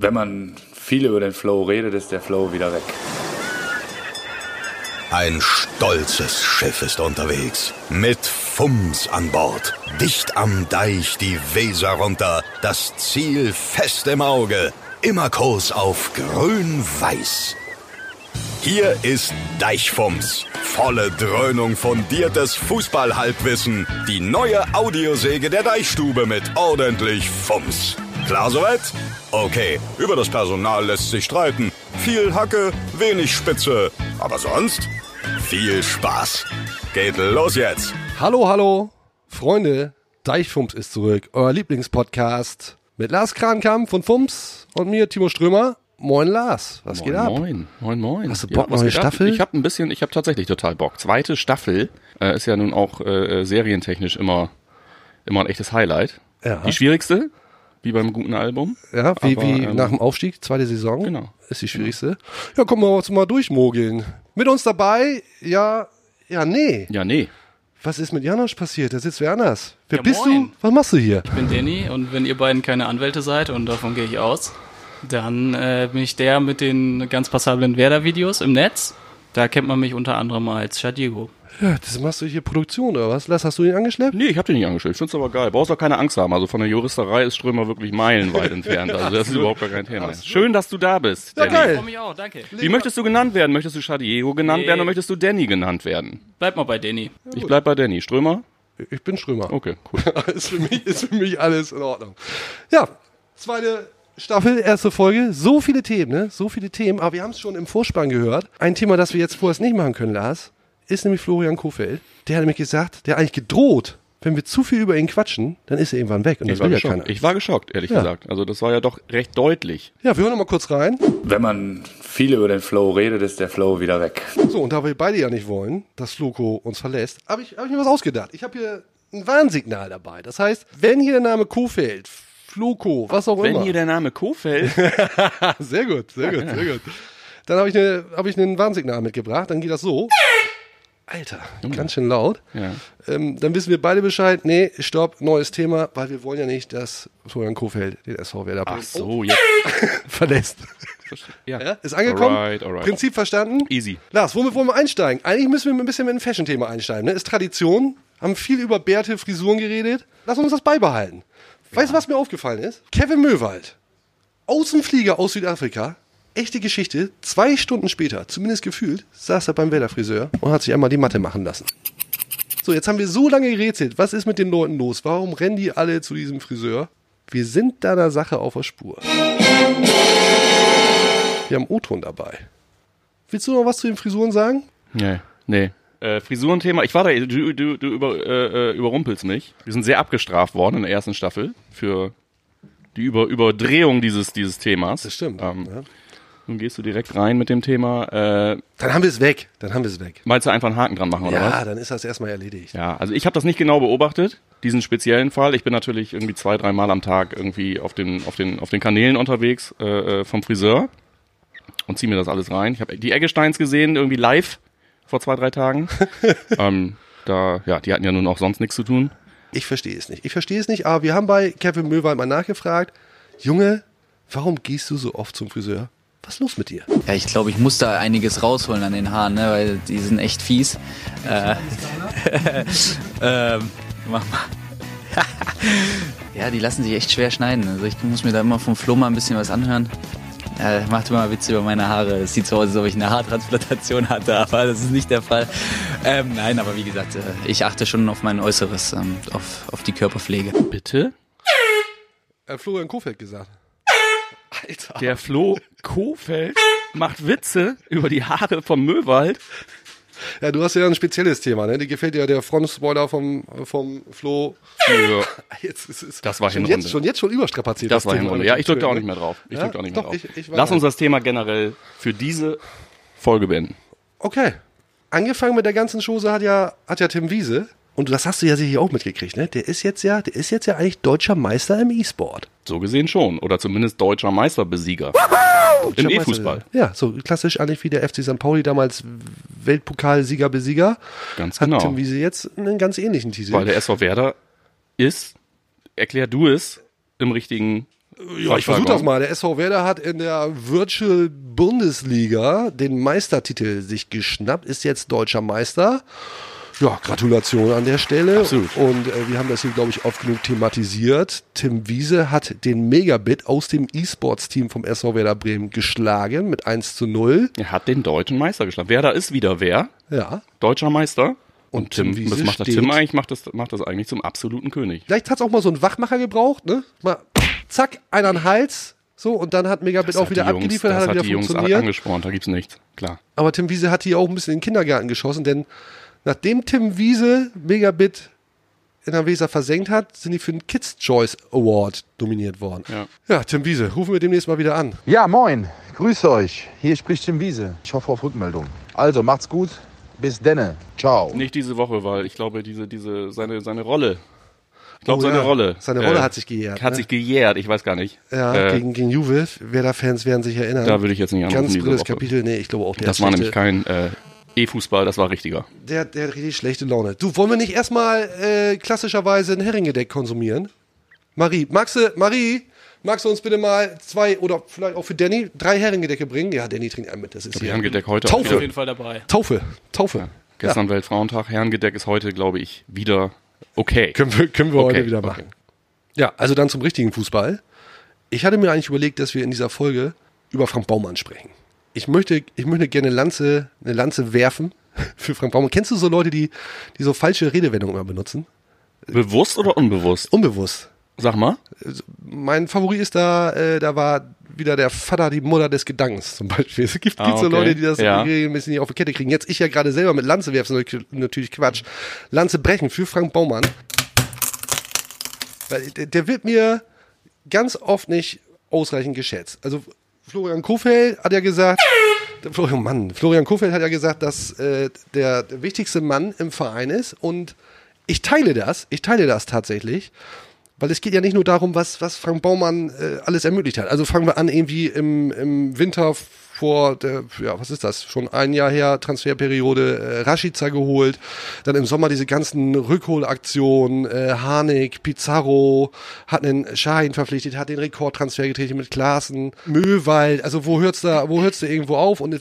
Wenn man viel über den Flow redet, ist der Flow wieder weg. Ein stolzes Schiff ist unterwegs. Mit Fums an Bord. Dicht am Deich die Weser runter. Das Ziel fest im Auge. Immer Kurs auf grün-weiß. Hier ist Deichfums. Volle Dröhnung fundiertes Fußballhalbwissen. Die neue Audiosäge der Deichstube mit ordentlich Fums. Klar soweit? Okay, über das Personal lässt sich streiten. Viel Hacke, wenig Spitze. Aber sonst viel Spaß. Geht los jetzt. Hallo, hallo, Freunde. Deichfums ist zurück. Euer Lieblingspodcast mit Lars Krankamp von Fums und mir, Timo Strömer. Moin Lars, was moin, geht ab? Moin, moin, moin. Hast du Bock, was neue geht ab? Staffel? Ich habe ein bisschen, ich habe tatsächlich total Bock. Zweite Staffel äh, ist ja nun auch äh, serientechnisch immer, immer ein echtes Highlight. Ja. Die schwierigste, wie beim guten Album. Ja, wie, Aber, wie ähm, nach dem Aufstieg, zweite Saison. Genau. Ist die schwierigste. Ja, kommen wir uns mal durchmogeln. Mit uns dabei, ja, ja, nee. Ja, nee. Was ist mit Janosch passiert? Der sitzt wer anders. Wer Ja, bist moin. du? Was machst du hier? Ich bin Danny und wenn ihr beiden keine Anwälte seid, und davon gehe ich aus, dann äh, bin ich der mit den ganz passablen Werder-Videos im Netz. Da kennt man mich unter anderem als Shadigo. Ja, das machst du hier Produktion oder was? Lass, hast du ihn angeschleppt? Nee, ich hab den nicht angestellt. Ich find's aber geil. Brauchst auch keine Angst haben. Also von der Juristerei ist Strömer wirklich meilenweit entfernt. Also das ist überhaupt gar kein Thema. Schön, dass du da bist, Ja, Danny. geil. Ich freue mich auch, danke. Wie möchtest du genannt werden? Möchtest du Shadiego genannt Nee. werden oder möchtest du Danny genannt werden? Bleib mal bei Danny. Ich bleib bei Danny. Strömer? Ich bin Strömer. Okay, cool. ist, für mich, ist für mich alles in Ordnung. Ja, zweite Staffel, erste Folge. So viele Themen, ne? So viele Themen. Aber wir haben es schon im Vorspann gehört. Ein Thema, das wir jetzt vorerst nicht machen können, Lars, ist nämlich Florian Kofeld. Der hat nämlich gesagt, der hat eigentlich gedroht, wenn wir zu viel über ihn quatschen, dann ist er irgendwann weg. Und das Ich war, will ja geschockt. keiner. ich war geschockt, ehrlich Ja. gesagt. Also das war ja doch recht deutlich. Ja, wir hören noch mal kurz rein. Wenn man viel über den Flow redet, ist der Flow wieder weg. So, und da wir beide ja nicht wollen, dass Floco uns verlässt, habe ich, hab ich mir was ausgedacht. Ich habe hier ein Warnsignal dabei. Das heißt, wenn hier der Name Kofeld, Floco, was auch Wenn immer. hier der Name Kofeld, Sehr gut, sehr gut, sehr gut. Dann habe ich, ne, hab ich ein Warnsignal mitgebracht. Dann geht das so. Alter, ganz schön laut. ja. Ähm, dann wissen wir beide Bescheid. Nee, stopp, neues Thema, weil wir wollen ja nicht, dass Florian Kofeld den SV Werder ach so, jetzt. verlässt. Ja. Ja, ist angekommen. Alright, alright. Prinzip verstanden. Easy. Lars, womit wollen wir einsteigen? Eigentlich müssen wir ein bisschen mit einem Fashion-Thema einsteigen. Ne? Ist Tradition. Haben viel über Bärte, Frisuren geredet. Lass uns das beibehalten. Weißt du, was mir aufgefallen ist? Kevin Möwald. Außenflieger aus Südafrika. Echte Geschichte. Zwei Stunden später, zumindest gefühlt, saß er beim Werder-Friseur und hat sich einmal die Matte machen lassen. So, jetzt haben wir so lange gerätselt. Was ist mit den Leuten los? Warum rennen die alle zu diesem Friseur? Wir sind da der Sache auf der Spur. Wir haben O-Ton dabei. Willst du noch was zu den Frisuren sagen? Nee, nee. Äh, Frisurenthema, ich war da, du, du, du über, äh, äh, überrumpelst mich. Wir sind sehr abgestraft worden in der ersten Staffel für die über, Überdrehung dieses, dieses Themas. Das stimmt. Ähm, Ja. Nun gehst du direkt rein mit dem Thema. Äh, Dann haben wir es weg. Dann haben wir es weg. meinst du einfach einen Haken dran machen, oder ja, was? dann ist das erstmal erledigt. Ja, also ich habe das nicht genau beobachtet, diesen speziellen Fall. Ich bin natürlich irgendwie zwei, dreimal am Tag irgendwie auf den, auf den, auf den Kanälen unterwegs äh, äh, vom Friseur und ziehe mir das alles rein. Ich habe die Eggesteins gesehen, irgendwie live vor zwei, drei Tagen. ähm, da, ja, die hatten ja nun auch sonst nichts zu tun. Ich verstehe es nicht. Ich verstehe es nicht, aber wir haben bei Kevin Möwald mal nachgefragt. Junge, warum gehst du so oft zum Friseur? Was ist los mit dir? Ja, ich glaube, ich muss da einiges rausholen an den Haaren, ne, weil die sind echt fies. Äh, ähm, mach mal. ja, die lassen sich echt schwer schneiden. Also ich muss mir da immer vom Flo mal ein bisschen was anhören. Er macht immer Witze über meine Haare. Es sieht so aus, als ob ich eine Haartransplantation hatte, aber das ist nicht der Fall. Ähm, nein, aber wie gesagt, äh, ich achte schon auf mein Äußeres, ähm, auf, auf die Körperpflege. Bitte? Äh, Florian Kofeld gesagt. Alter. Der Flo Kofeld macht Witze über die Haare vom Möwald. Ja, du hast ja ein spezielles Thema, ne? Dir gefällt ja der Frontspoiler vom, vom Flo. Ja, Jetzt ist es. Das war schon Hinrunde. jetzt, schon jetzt schon überstrapaziert. das war Thema. Hinrunde. Ja, ich drücke da auch nicht mehr drauf. Ich Ja? drück da auch nicht mehr Doch, drauf. ich- ich Lass uns das Thema generell für diese Folge beenden. Okay. Angefangen mit der ganzen Chose hat ja, hat ja Tim Wiese. Und das hast du ja sicher auch mitgekriegt, ne? Der ist jetzt ja, der ist jetzt ja eigentlich deutscher Meister im E-Sport. So gesehen schon. Oder zumindest deutscher Meisterbesieger. Im Deutscher E-Fußball. Ja, so klassisch eigentlich wie der FC St. Pauli damals Weltpokalsieger Besieger. Ganz Hat genau. Tim Wiese jetzt einen ganz ähnlichen Titel. Weil der SV Werder ist, erklär du es, im richtigen Ja, ich versuche das mal. Der SV Werder hat in der Virtual Bundesliga den Meistertitel sich geschnappt, ist jetzt deutscher Meister. Ja, Gratulation an der Stelle. Absolut. Und äh, wir haben das hier, glaube ich, oft genug thematisiert. Tim Wiese hat den Megabit aus dem E-Sports-Team vom SV Werder Bremen geschlagen mit 1 zu 0. Er hat den deutschen Meister geschlagen. Wer da ist wieder wer? Ja. Deutscher Meister. Und Und Tim, Wiese was macht steht- Tim eigentlich? Macht das, macht das eigentlich zum absoluten König. Vielleicht hat es auch mal so einen Wachmacher gebraucht, ne? Mal zack, einer an den Hals. So, und dann hat Megabit auch hat wieder die Jungs, abgeliefert, das hat er hat wieder die Jungs funktioniert. angespornt, da gibt's nichts. Klar. Aber Tim Wiese hat hier auch ein bisschen in den Kindergarten geschossen, denn nachdem Tim Wiese Megabit in der Weser versenkt hat, sind die für den Kids Choice Award nominiert worden. Ja. ja, Tim Wiese, rufen wir demnächst mal wieder an. Ja, moin. Grüße euch. Hier spricht Tim Wiese. Ich hoffe auf Rückmeldung. Also, macht's gut. Bis denne. Ciao. Nicht diese Woche, weil ich glaube, diese, diese, seine, seine Rolle. Ich glaube, Oh seine ja, Rolle. seine Rolle hat sich gejährt, Hat ne? sich gejährt, ich weiß gar nicht. Ja, Äh, gegen, gegen Juve. Werder-Fans werden sich erinnern. Da würde ich jetzt nicht anrufen Ganz Woche. Kapitel. Nee, ich glaube auch der das war nämlich kein äh, E-Fußball, das war richtiger. Der, der hat richtig schlechte Laune. Du, wollen wir nicht erstmal äh, klassischerweise ein Heringedeck konsumieren? Marie, magst du, Marie, magst du uns bitte mal zwei oder vielleicht auch für Danny drei Heringendecke bringen? Ja, Danny trinkt einen mit. Das ist Die hier. Herrengedeck heute Taufe. Auf jeden Fall dabei. Taufe. Taufe. Gestern Weltfrauentag, Herrengedeck ist heute, glaube ich, wieder okay. Können wir, können wir Okay, heute wieder okay. machen. Ja, also dann zum richtigen Fußball. Ich hatte mir eigentlich überlegt, dass wir in dieser Folge über Frank Baumann sprechen. Ich möchte, ich möchte gerne eine Lanze, eine Lanze werfen für Frank Baumann. Kennst du so Leute, die, die so falsche Redewendungen immer benutzen? Bewusst oder unbewusst? Unbewusst. Sag mal. Mein Favorit ist da, äh, da war wieder der Vater, die Mutter des Gedankens zum Beispiel. Es gibt, Ah, gibt so okay. Leute, die das Ja. regelmäßig nicht auf die Kette kriegen. Jetzt ich ja gerade selber mit Lanze werfen, natürlich- natürlich Quatsch. Lanze brechen für Frank Baumann. Weil der, der wird mir ganz oft nicht ausreichend geschätzt. Also Florian Kofeld hat ja gesagt, Florian Mann, Florian Kofeld hat ja gesagt, dass äh, der wichtigste Mann im Verein ist und ich teile das, ich teile das tatsächlich. Weil es geht ja nicht nur darum, was, was Frank Baumann äh, alles ermöglicht hat. Also fangen wir an, irgendwie im, im Winter vor der, ja, was ist das? Schon ein Jahr her, Transferperiode, äh, Rashica geholt. Dann im Sommer diese ganzen Rückholaktionen, äh, Harnik, Pizarro, hat einen Schein verpflichtet, hat den Rekordtransfer getätigt mit Klaassen, Möwald. Also wo hört's da, wo hört's da irgendwo auf? Und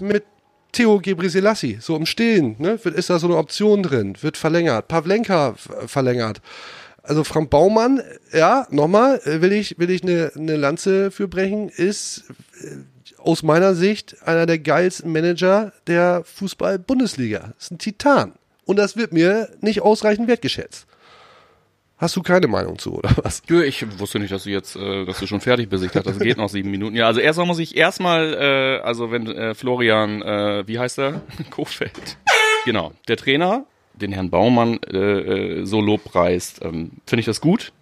mit Theo Gebrselassie, so im Stillen, ne? Ist da so eine Option drin, wird verlängert. Pavlenka verlängert. Also Frank Baumann, ja, nochmal, äh, will ich, will ich eine, eine Lanze für brechen, ist äh, aus meiner Sicht einer der geilsten Manager der Fußball-Bundesliga. Ist ein Titan. Und das wird mir nicht ausreichend wertgeschätzt. Hast du keine Meinung zu, oder was? Nö, Ich wusste nicht, dass du jetzt, äh, dass du schon fertig bist. Dachte, das geht noch sieben Minuten. Ja, also erstmal muss ich erstmal, äh, also wenn äh, Florian, äh, wie heißt er? Kofeld. Genau, der Trainer, den Herrn Baumann äh, äh, so lobpreist, ähm, finde ich das gut.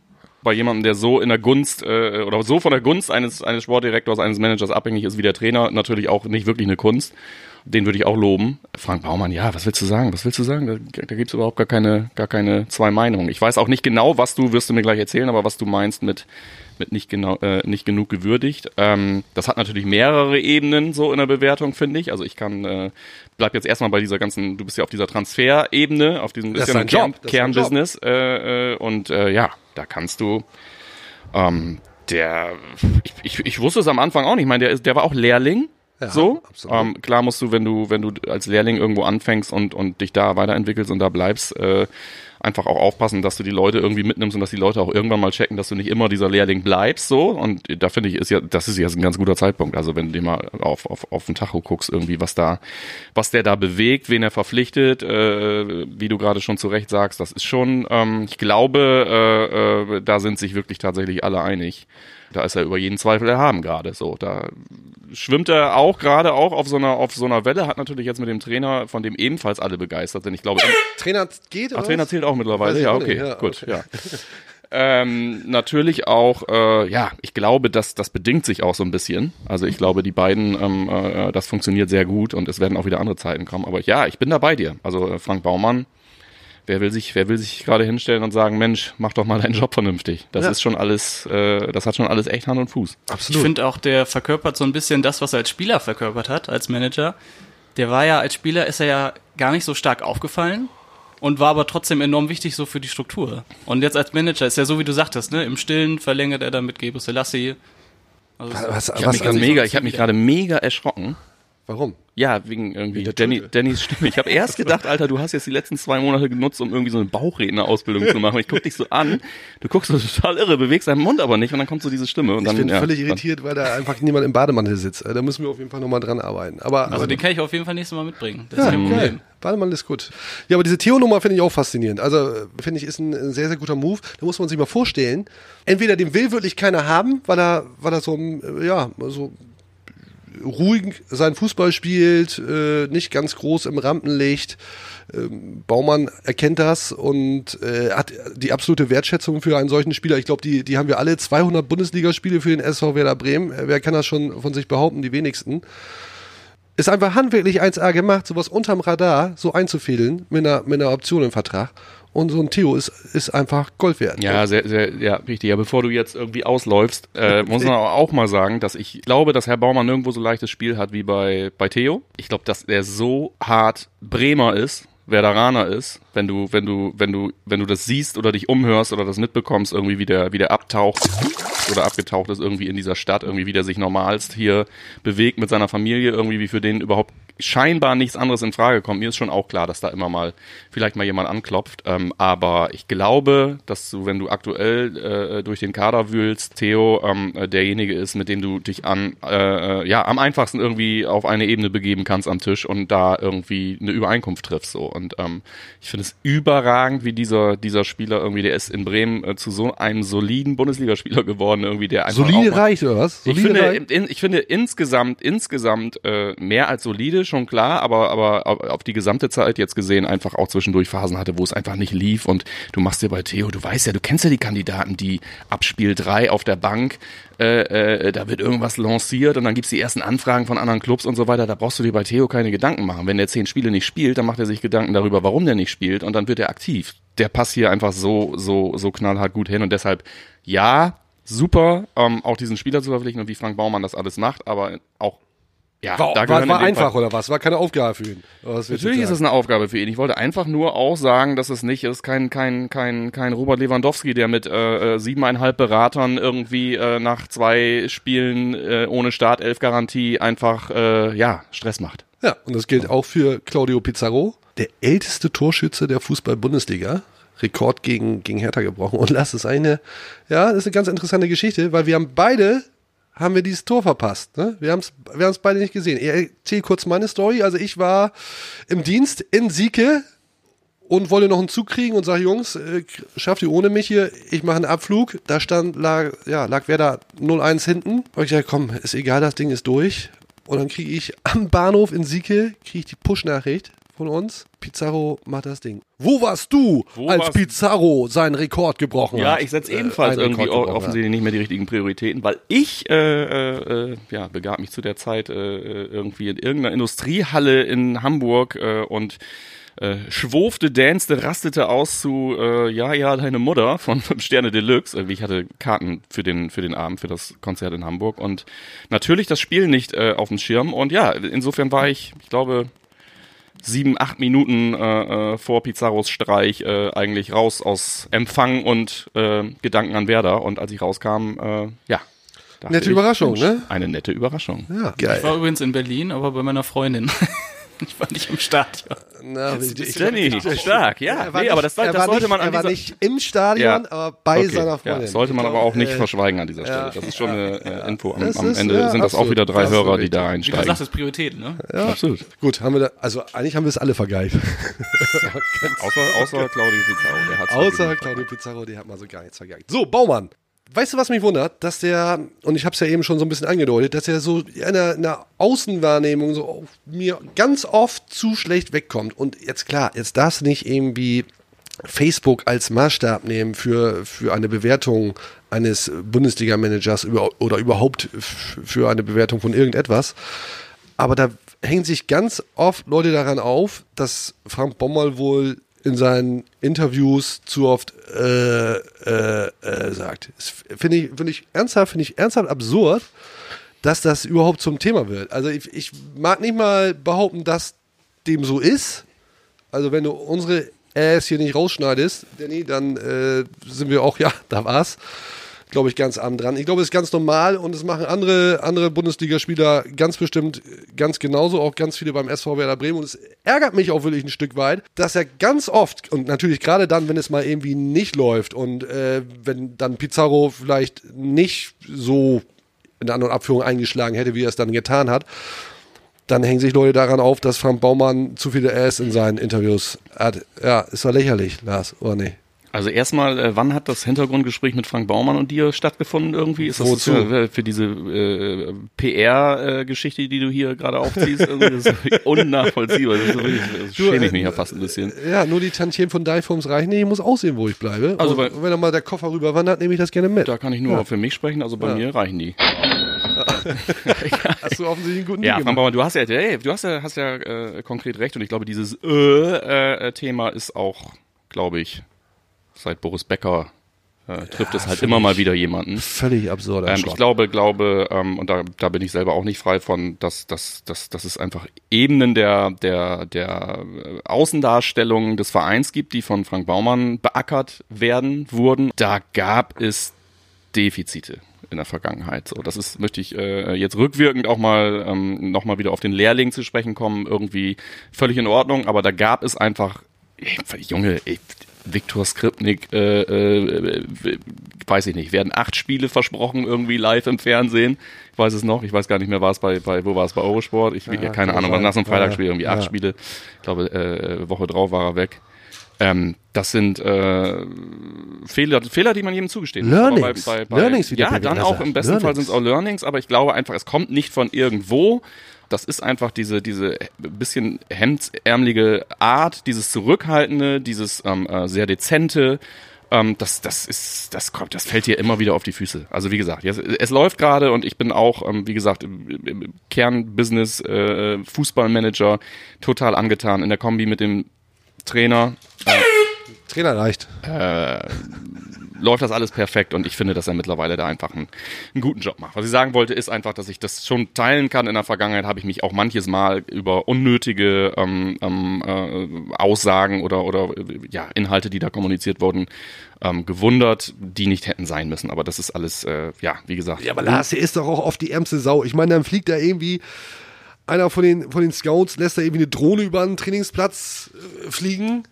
Bei jemandem, der so in der Gunst äh, oder so von der Gunst eines, eines Sportdirektors, eines Managers abhängig ist wie der Trainer, natürlich auch nicht wirklich eine Kunst. Den würde ich auch loben. Frank Baumann, ja, was willst du sagen? Was willst du sagen? Da, da gibt's überhaupt gar keine, gar keine zwei Meinungen. Ich weiß auch nicht genau, was du, wirst du mir gleich erzählen, aber was du meinst mit, mit nicht, genau, äh, nicht genug gewürdigt. Ähm, das hat natürlich mehrere Ebenen so in der Bewertung, finde ich. Also ich kann, äh, bleib jetzt erstmal bei dieser ganzen, du bist ja auf dieser Transferebene, auf diesem ein Kern, Kernbusiness. Äh, äh, und äh, ja, da kannst du ähm, der, ich, ich, ich wusste es am Anfang auch nicht. Ich meine, der, ist, der war auch Lehrling. Ja, so. Ähm, klar musst du, wenn du, wenn du als Lehrling irgendwo anfängst und, und dich da weiterentwickelst und da bleibst, äh, einfach auch aufpassen, dass du die Leute irgendwie mitnimmst und dass die Leute auch irgendwann mal checken, dass du nicht immer dieser Lehrling bleibst, so. Und da finde ich, ist ja, das ist jetzt ein ganz guter Zeitpunkt. Also wenn du dir mal auf, auf, auf den Tacho guckst, irgendwie, was da, was der da bewegt, wen er verpflichtet, äh, wie du gerade schon zu Recht sagst, das ist schon, ähm, ich glaube, äh, äh, da sind sich wirklich tatsächlich alle einig. Da ist er über jeden Zweifel erhaben gerade. So, da schwimmt er auch gerade auch auf so einer auf so einer Welle. Hat natürlich jetzt mit dem Trainer, von dem ebenfalls alle begeistert sind. Ich glaube, Trainer geht, oder? Ach, Trainer zählt auch mittlerweile. Ja, okay, ja, gut, okay. ja. Ähm, natürlich auch, äh, ja, ich glaube, dass das bedingt sich auch so ein bisschen. Also ich glaube, die beiden, ähm, äh, das funktioniert sehr gut und es werden auch wieder andere Zeiten kommen. Aber ja, ich bin da bei dir. Also äh, Frank Baumann, wer will sich, wer will sich gerade hinstellen und sagen, Mensch, mach doch mal deinen Job vernünftig. Das Ja. ist schon alles, äh, das hat schon alles echt Hand und Fuß. Ich finde auch, der verkörpert so ein bisschen das, was er als Spieler verkörpert hat, als Manager. Der war ja als Spieler, ist er ja gar nicht so stark aufgefallen. und war aber trotzdem enorm wichtig so für die Struktur. Und jetzt als Manager ist ja so, wie du sagtest, ne? Im Stillen verlängert er dann mit Gebre Selassie. Also Was, Ich habe mich gerade mega, ich habe mich gerade mega erschrocken. Warum? Ja, wegen irgendwie Danny, Tüte. Dannys Stimme. Ich habe erst gedacht, Alter, du hast jetzt die letzten zwei Monate genutzt, um irgendwie so eine Bauchrednerausbildung zu machen. Ich guck dich so an, du guckst so total irre, bewegst deinen Mund aber nicht und dann kommt so diese Stimme und Ich dann bin ja, völlig irritiert, weil da einfach niemand im Bademantel sitzt. Da müssen wir auf jeden Fall nochmal dran arbeiten. Aber, Also aber den kann ich auf jeden Fall nächstes Mal mitbringen. Das ist ja, geil. Problem. Bademantel ist gut. Ja, aber diese Theo-Nummer finde ich auch faszinierend. Also äh, finde ich ist ein, ein sehr, sehr guter Move. Da muss man sich mal vorstellen. Entweder den will wirklich keiner haben, weil er, weil er so, äh, ja, so ruhig seinen Fußball spielt, äh, nicht ganz groß im Rampenlicht. Ähm, Baumann erkennt das und äh, hat die absolute Wertschätzung für einen solchen Spieler. Ich glaube, die, die haben wir alle 200 Bundesligaspiele für den SV Werder Bremen. Wer kann das schon von sich behaupten? Die wenigsten. Ist einfach handwerklich 1A gemacht, sowas unterm Radar so einzufädeln mit einer, mit einer Option im Vertrag. Und so ein Theo ist, ist einfach Gold wert. Ja, sehr, sehr, ja, richtig. Ja, bevor du jetzt irgendwie ausläufst, äh, muss man auch mal sagen, dass ich glaube, dass Herr Baumann nirgendwo so leichtes Spiel hat wie bei, bei Theo. Ich glaube, dass er so hart Bremer ist, Werderaner ist, wenn du, wenn du, wenn du, wenn du das siehst oder dich umhörst oder das mitbekommst, irgendwie wie der, abtaucht oder abgetaucht ist irgendwie in dieser Stadt, irgendwie wie der sich normalst hier bewegt mit seiner Familie, irgendwie wie für den überhaupt scheinbar nichts anderes in Frage kommt. Mir ist schon auch klar, dass da immer mal vielleicht mal jemand anklopft. Ähm, aber ich glaube, dass du, wenn du aktuell äh, durch den Kader wühlst, Theo ähm, äh, derjenige ist, mit dem du dich an äh, äh, ja am einfachsten irgendwie auf eine Ebene begeben kannst am Tisch und da irgendwie eine Übereinkunft triffst. So. Und ähm, ich finde es überragend, wie dieser, dieser Spieler irgendwie, der ist in Bremen äh, zu so einem soliden Bundesligaspieler geworden, irgendwie, der einfach Solide mal- reicht, oder was? ich Solide finde, reicht? in, ich finde insgesamt, insgesamt äh, mehr als solide, schon klar, aber, aber auf, auf die gesamte Zeit jetzt gesehen einfach auch zwischendurch Phasen hatte, wo es einfach nicht lief und du machst dir bei Theo, du weißt ja, du kennst ja die Kandidaten, die ab Spiel 3 auf der Bank, äh, äh, da wird irgendwas lanciert und dann gibt's die ersten Anfragen von anderen Clubs und so weiter, da brauchst du dir bei Theo keine Gedanken machen. Wenn der zehn Spiele nicht spielt, dann macht er sich Gedanken darüber, warum der nicht spielt und dann wird er aktiv. Der passt hier einfach so, so, so knallhart gut hin und deshalb, ja, super, ähm, auch diesen Spieler zu verpflichten und wie Frank Baumann das alles macht, aber auch, ja, War, da war, war einfach, Fall, oder was? War keine Aufgabe für ihn. Natürlich ist es eine Aufgabe für ihn. Ich wollte einfach nur auch sagen, dass es nicht ist kein kein kein kein Robert Lewandowski, der mit äh, äh, siebeneinhalb Beratern irgendwie äh, nach zwei Spielen äh, ohne Startelf-Garantie einfach äh, ja Stress macht. Ja, und das gilt auch für Claudio Pizarro, der älteste Torschütze der Fußball-Bundesliga. Rekord gegen, gegen Hertha gebrochen. Und lass es eine, ja, das ist eine ganz interessante Geschichte, weil wir haben beide, haben wir dieses Tor verpasst. Ne? Wir haben es wir beide nicht gesehen. Ich erzähle kurz meine Story. Also ich war im Dienst in Sieke und wollte noch einen Zug kriegen und sage, Jungs, äh, schafft ihr ohne mich hier, ich mache einen Abflug. Da stand, lag, ja, lag Werder 0-1 hinten. Und ich sage, komm, ist egal, das Ding ist durch. Und dann kriege ich am Bahnhof in Sieke, kriege ich die Push-Nachricht von uns. Pizarro macht das Ding. Wo warst du, Wo als warst- Pizarro seinen Rekord gebrochen Ja, hat? ich setze Äh, ebenfalls einen irgendwie offensichtlich nicht mehr die richtigen Prioritäten, weil ich äh, äh, äh, ja begab mich zu der Zeit äh, äh, irgendwie in irgendeiner Industriehalle in Hamburg äh, und äh, schwurfte, danste, rastete aus zu äh, Ja, ja, deine Mutter von Sterne Deluxe. Irgendwie, Ich hatte Karten für den, für den Abend, für das Konzert in Hamburg und natürlich das Spiel nicht äh, auf dem Schirm. Und ja, insofern war ich, ich glaube, sieben, acht Minuten äh, äh, vor Pizarros Streich äh, eigentlich raus aus Empfang und äh, Gedanken an Werder. Und als ich rauskam, äh, ja. Nette ich, Überraschung, Mensch, ne? Eine nette Überraschung. Ja, Ich war geil. übrigens in Berlin, aber bei meiner Freundin. ich war nicht im Stadion. Na, ich, ich, Danny, stark, ja. er war Nee, nicht, aber das, er das sollte nicht, man an Er war dieser, nicht im Stadion, Ja. aber bei Okay, seiner Freundin. Ja, sollte man aber auch nicht äh, verschweigen an dieser Stelle. Das ist schon eine äh, Info. Am, Das am ist, Ende ja, sind das auch wieder drei Das Hörer, die da Wie du einsteigen. sagst, das ist Priorität, ne? Absolut. Gut, haben wir da, also eigentlich haben wir es alle vergeigt. Außer, außer Claudio Pizarro. Der Außer Claudio Pizarro, die hat mal so gar nichts vergeigt. So, Baumann. Weißt du, was mich wundert? Dass der, und ich habe es ja eben schon so ein bisschen angedeutet, dass er so in einer, Außenwahrnehmung so mir ganz oft zu schlecht wegkommt. Und jetzt klar, jetzt darfst du nicht irgendwie Facebook als Maßstab nehmen für, für eine Bewertung eines Bundesliga-Managers über, oder überhaupt für eine Bewertung von irgendetwas. Aber da hängen sich ganz oft Leute daran auf, dass Frank Bommel wohl in seinen Interviews zu oft äh, äh, äh, sagt. Finde ich, finde ich ernsthaft, finde ich ernsthaft absurd, dass das überhaupt zum Thema wird. Also ich, ich mag nicht mal behaupten, dass dem so ist. Also wenn du unsere Ass hier nicht rausschneidest, Danny, dann äh, sind wir auch, ja, da war's, glaube ich, ganz arm dran. Ich glaube, es ist ganz normal und es machen andere, andere Bundesligaspieler ganz bestimmt ganz genauso, auch ganz viele beim SV Werder Bremen. Und es ärgert mich auch wirklich ein Stück weit, dass er ganz oft, und natürlich gerade dann, wenn es mal irgendwie nicht läuft und äh, wenn dann Pizarro vielleicht nicht so in der anderen Abführung eingeschlagen hätte, wie er es dann getan hat, dann hängen sich Leute daran auf, dass Frank Baumann zu viele Ass in seinen Interviews hat. Ja, ist doch lächerlich, Lars, oder nicht? Also erstmal, äh, wann hat das Hintergrundgespräch mit Frank Baumann und dir stattgeführt irgendwie? Ist das Wozu? für, für diese äh, PR-Geschichte, die du hier gerade aufziehst? Irgendwie, das ist unnachvollziehbar. Das, ist wirklich, das schäme ich mich ja fast ein bisschen. Ja, nur die Tantien von Deiforms reichen nicht. Ich muss aussehen, wo ich bleibe. Also bei- wenn dann mal der Koffer rüberwandert, nehme ich das gerne mit. Da kann ich nur Ja. für mich sprechen, also bei Ja. mir reichen die. Hast du offensichtlich einen guten Ja, Frank. Baumann, du hast ja, hey, du hast ja, hast ja äh, konkret recht und ich glaube, dieses äh, äh, Thema ist auch, glaube ich, seit Boris Becker äh, trifft es halt immer mal wieder jemanden. Völlig absurder Ähm, ich glaube, glaube, ähm, und da, da bin ich selber auch nicht frei von, dass, dass, dass, dass es einfach Ebenen der, der, der äh, Außendarstellung des Vereins gibt, die von Frank Baumann beackert werden, wurden. Da gab es Defizite in der Vergangenheit. So, das ist, möchte ich äh, jetzt rückwirkend auch mal ähm, noch mal wieder auf den Lehrling zu sprechen kommen, irgendwie völlig in Ordnung, aber da gab es einfach, ey, Junge, ey, Viktor Skripnik, äh, äh, äh, weiß ich nicht, werden acht Spiele versprochen irgendwie live im Fernsehen. Ich weiß es noch, ich weiß gar nicht mehr, war es bei, bei wo war es bei Eurosport? Ich keine kann Ahnung, sein. was nach Ja, Freitagsspiel irgendwie acht ja. Spiele. Ich glaube, äh, Woche drauf war er weg. Ähm, das sind äh, Fehler, Fehler, die man jedem zugestehen muss. Aber Learnings. Learnings, wie der Ja, dann auch im besten Fall Learnings. sind es auch Learnings, aber ich glaube einfach, es kommt nicht von irgendwo. Das ist einfach diese, diese bisschen hemdsärmelige Art, dieses Zurückhaltende, dieses ähm, äh, sehr dezente. Ähm, das, das ist, das kommt, das fällt dir immer wieder auf die Füße. Also wie gesagt, jetzt, es läuft gerade und ich bin auch, ähm, wie gesagt, im, Kernbusiness äh, Fußballmanager total angetan in der Kombi mit dem Trainer. Trainer reicht. Läuft das alles perfekt und ich finde, dass er mittlerweile da einfach einen, einen guten Job macht. Was ich sagen wollte, ist einfach, dass ich das schon teilen kann. In der Vergangenheit habe ich mich auch manches Mal über unnötige ähm, ähm, äh, Aussagen oder, oder ja, Inhalte, die da kommuniziert wurden, ähm, gewundert, die nicht hätten sein müssen. Aber das ist alles, äh, ja, wie gesagt. Ja, aber Lars, der ist doch auch oft die ärmste Sau. Ich meine, dann fliegt da irgendwie einer von den, von den Scouts, lässt da irgendwie eine Drohne über einen Trainingsplatz äh, fliegen.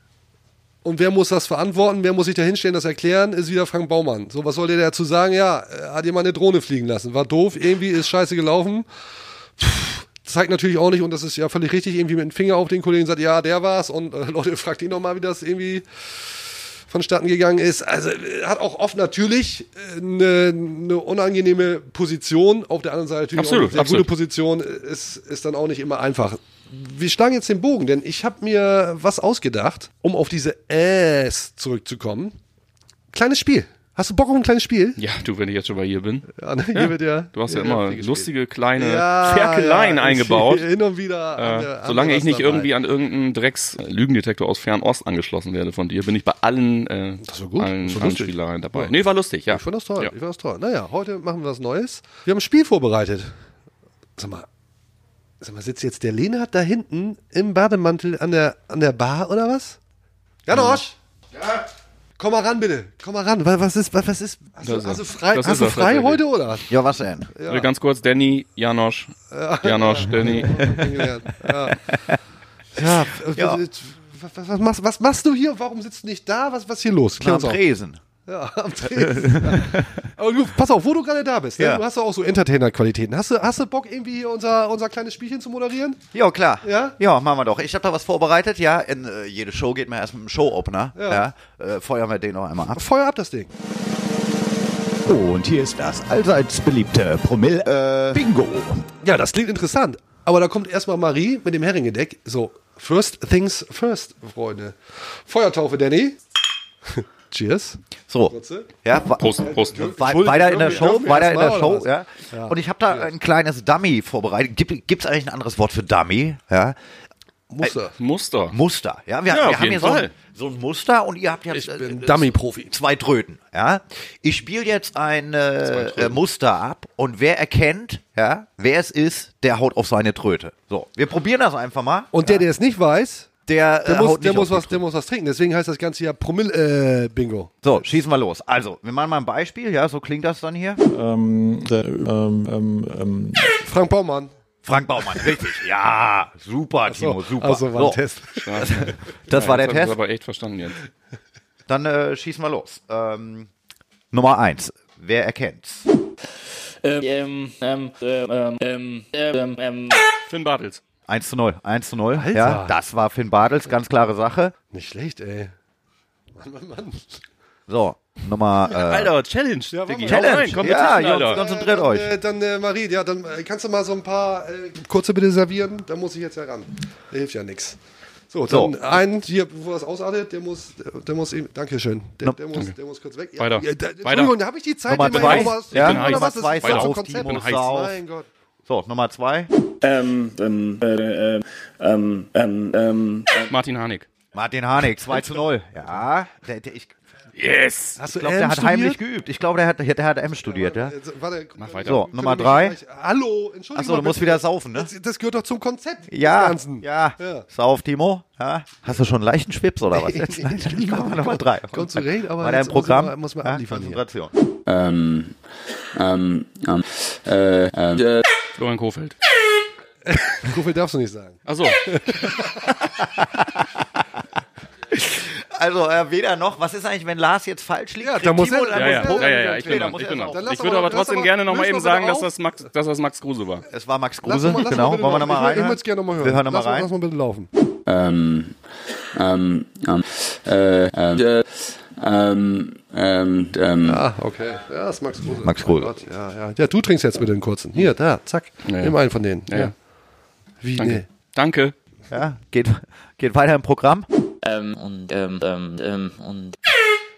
Und wer muss das verantworten? Wer muss sich da hinstellen, das erklären? Ist wieder Frank Baumann. So, was soll der dazu sagen? Ja, äh, hat jemand eine Drohne fliegen lassen. War doof, irgendwie ist scheiße gelaufen. Pff, zeigt natürlich auch nicht, und das ist ja völlig richtig, irgendwie mit dem Finger auf den Kollegen sagt, ja, der war's. Und äh, Leute, fragt ihn nochmal, wie das irgendwie vonstatten gegangen ist. Also äh, hat auch oft natürlich äh, eine, eine unangenehme Position. Auf der anderen Seite natürlich Absolut, auch eine sehr absolut. gute Position. Ist, ist dann auch nicht immer einfach. Wir schlagen jetzt den Bogen, denn ich habe mir was ausgedacht, um auf diese Äs zurückzukommen. Kleines Spiel. Hast du Bock auf ein kleines Spiel? Ja, du, wenn ich jetzt schon mal hier bin. Ja, ne? Hier wird ja, Du hast ja wird immer lustige kleine Ja, Ferkeleien ja, eingebaut. Hin und wieder. haben wir- Äh, haben solange ich nicht dabei. irgendwie an irgendeinen Drecks-Lügendetektor aus Fernost angeschlossen werde von dir, bin ich bei allen, äh, Das war gut, allen, das war allen. Spielereien dabei. Ja. Nee, war lustig, ja. Ich fand das toll. Ja. Ich fand das toll. Naja, heute machen wir was Neues. Wir haben ein Spiel vorbereitet. Sag mal, sag mal, sitzt jetzt der Lenard da hinten im Bademantel an der, an der Bar oder was? Janosch! Ja. Komm mal ran, bitte. Komm mal ran. Was ist, was was ist, hast du, hast du frei, hast du frei heute oder? Ja, was denn? Äh, Ganz kurz, Danny, Janosch, Janosch, Danny. ja. Ja, Ja. Was, was, machst, was machst du hier? Warum sitzt du nicht da? Was, was ist hier los? Klär uns auf. Ja, am. Ja. Aber du, pass auf, wo du gerade da bist. Ne? Ja. Du hast doch auch so Entertainer-Qualitäten. Hast du, hast du Bock, irgendwie hier unser, unser kleines Spielchen zu moderieren? Ja, klar. Ja? Ja, machen wir doch. Ich habe da was vorbereitet, ja. In äh, jede Show geht man erst mit einem Show-Opener. Ja. Ja. Äh, feuern wir den noch einmal ab. Feuer ab das Ding. Und hier ist das allseits beliebte Promille Bingo. Ja, das klingt interessant. Aber da kommt erstmal Marie mit dem Heringedeck. So, first things first, Freunde. Feuertaufe, Danny. Cheers. So. Ja, Prost, Prost. Entschuldigung, weiter in der Show, weiter in der Show, ja. Und ich habe da ein kleines Dummy vorbereitet. Gibt es eigentlich ein anderes Wort für Dummy? Ja. Muster. Muster. Muster. Ja, wir, Ja, wir auf haben jeden hier so ein, Fall. so ein Muster und ihr habt jetzt äh, Dummy-Profi. zwei Tröten. Ja. Ich spiele jetzt ein äh, äh, Muster ab und wer erkennt, ja, wer es ist, der haut auf seine Tröte. So, wir probieren das einfach mal. Und der, der es nicht weiß, der, Der, äh, muss, haut der, muss was, der muss was trinken. Deswegen heißt das Ganze ja Promille-Bingo. So, schießen wir los. Also, wir machen mal ein Beispiel, ja, so klingt das dann hier. Ähm, der, ähm, ähm, ähm, Frank Baumann. Frank Baumann, richtig. Ja, super, Timo, super. Also war ein Test. Das war der das Test. aber echt verstanden jetzt. Dann äh, schießen wir los. Ähm, Nummer eins. Wer erkennt's? Ähm, ähm, ähm, ähm, ähm, ähm, Finn Bartels. 1 zu 0. 1 zu 0. Alter. Ja, das war Finn Bartels, ganz klare Sache. Nicht schlecht, ey. Mann, Mann, Mann. So, Nummer. Äh, Alter, Challenge. Ja. Challenge. Rein, ja, Jungs, Alter. konzentriert euch. Äh, dann, äh, Marie, ja, dann äh, kannst du mal so ein paar äh, kurze bitte servieren. Da muss ich jetzt ja ran. Der hilft ja nichts. So, So. dann ein, hier, bevor das ausartet, der muss, der, der muss eben, Dankeschön. Der, der, muss, der muss kurz weg. Weiter. Ja, da, Weiter. Entschuldigung, da habe ich die Zeit Nummer immer zwei. Ja, oder Nummer was? zwei. Das ist Weiter so auf, Konzept. Timo, Mein. Gott. So, Nummer 2. Ähm, ähm, äh, äh, ähm, ähm, ähm, Martin Harnik. Martin Harnik, 2 zu 0. Ja, der, der, ich Yes. Hast du glaube, M der hat studiert? heimlich geübt. Ich glaube, der hat, der hat M studiert, ja. Warte, Mach weiter. So, Nummer wir nicht 3. gleich- Hallo, Entschuldigung. Achso, du musst wieder saufen, ne? Das, das gehört doch zum Konzept. Ja, ja. Ja. Sauf, Timo. Ja. Hast du schon einen leichten Schwips oder was? Jetzt? Nein, dann machen wir Nummer 3. Kommt zurecht, aber War jetzt muss Programm? man- muss man ja. Konzentration. ähm, ähm, ähm, äh, äh, Florian Kofeld. Kofeld darfst du nicht sagen. Achso. Also, äh, weder noch. Was ist eigentlich, wenn Lars jetzt falsch liegt? Ja, da muss er- Ja, ja, ja, ja, ich bin muss Ich bin lass Ich doch würde aber lass trotzdem gerne noch mal löst eben sagen, dass das, Max, dass das Max Kruse war. Es war Max Lass Kruse, mal- lass genau. Wollen wir noch- nochmal rein? Ich würde es gerne nochmal hören. Wir hören nochmal rein. Lass mal bitte laufen. ähm, ähm, ähm, äh, äh, ähm, ähm, ähm, Ah, okay. Ja, das ist Max Kruse. Max Kruse. Gott, Ja, ja. ja, du trinkst jetzt bitte einen kurzen. Hier, da, zack. Ja, ja. Nimm einen von denen. Ja, ja. Wie, Danke. nee. Danke. Ja, geht, geht weiter im Programm. ähm, und, ähm, ähm, ähm, und,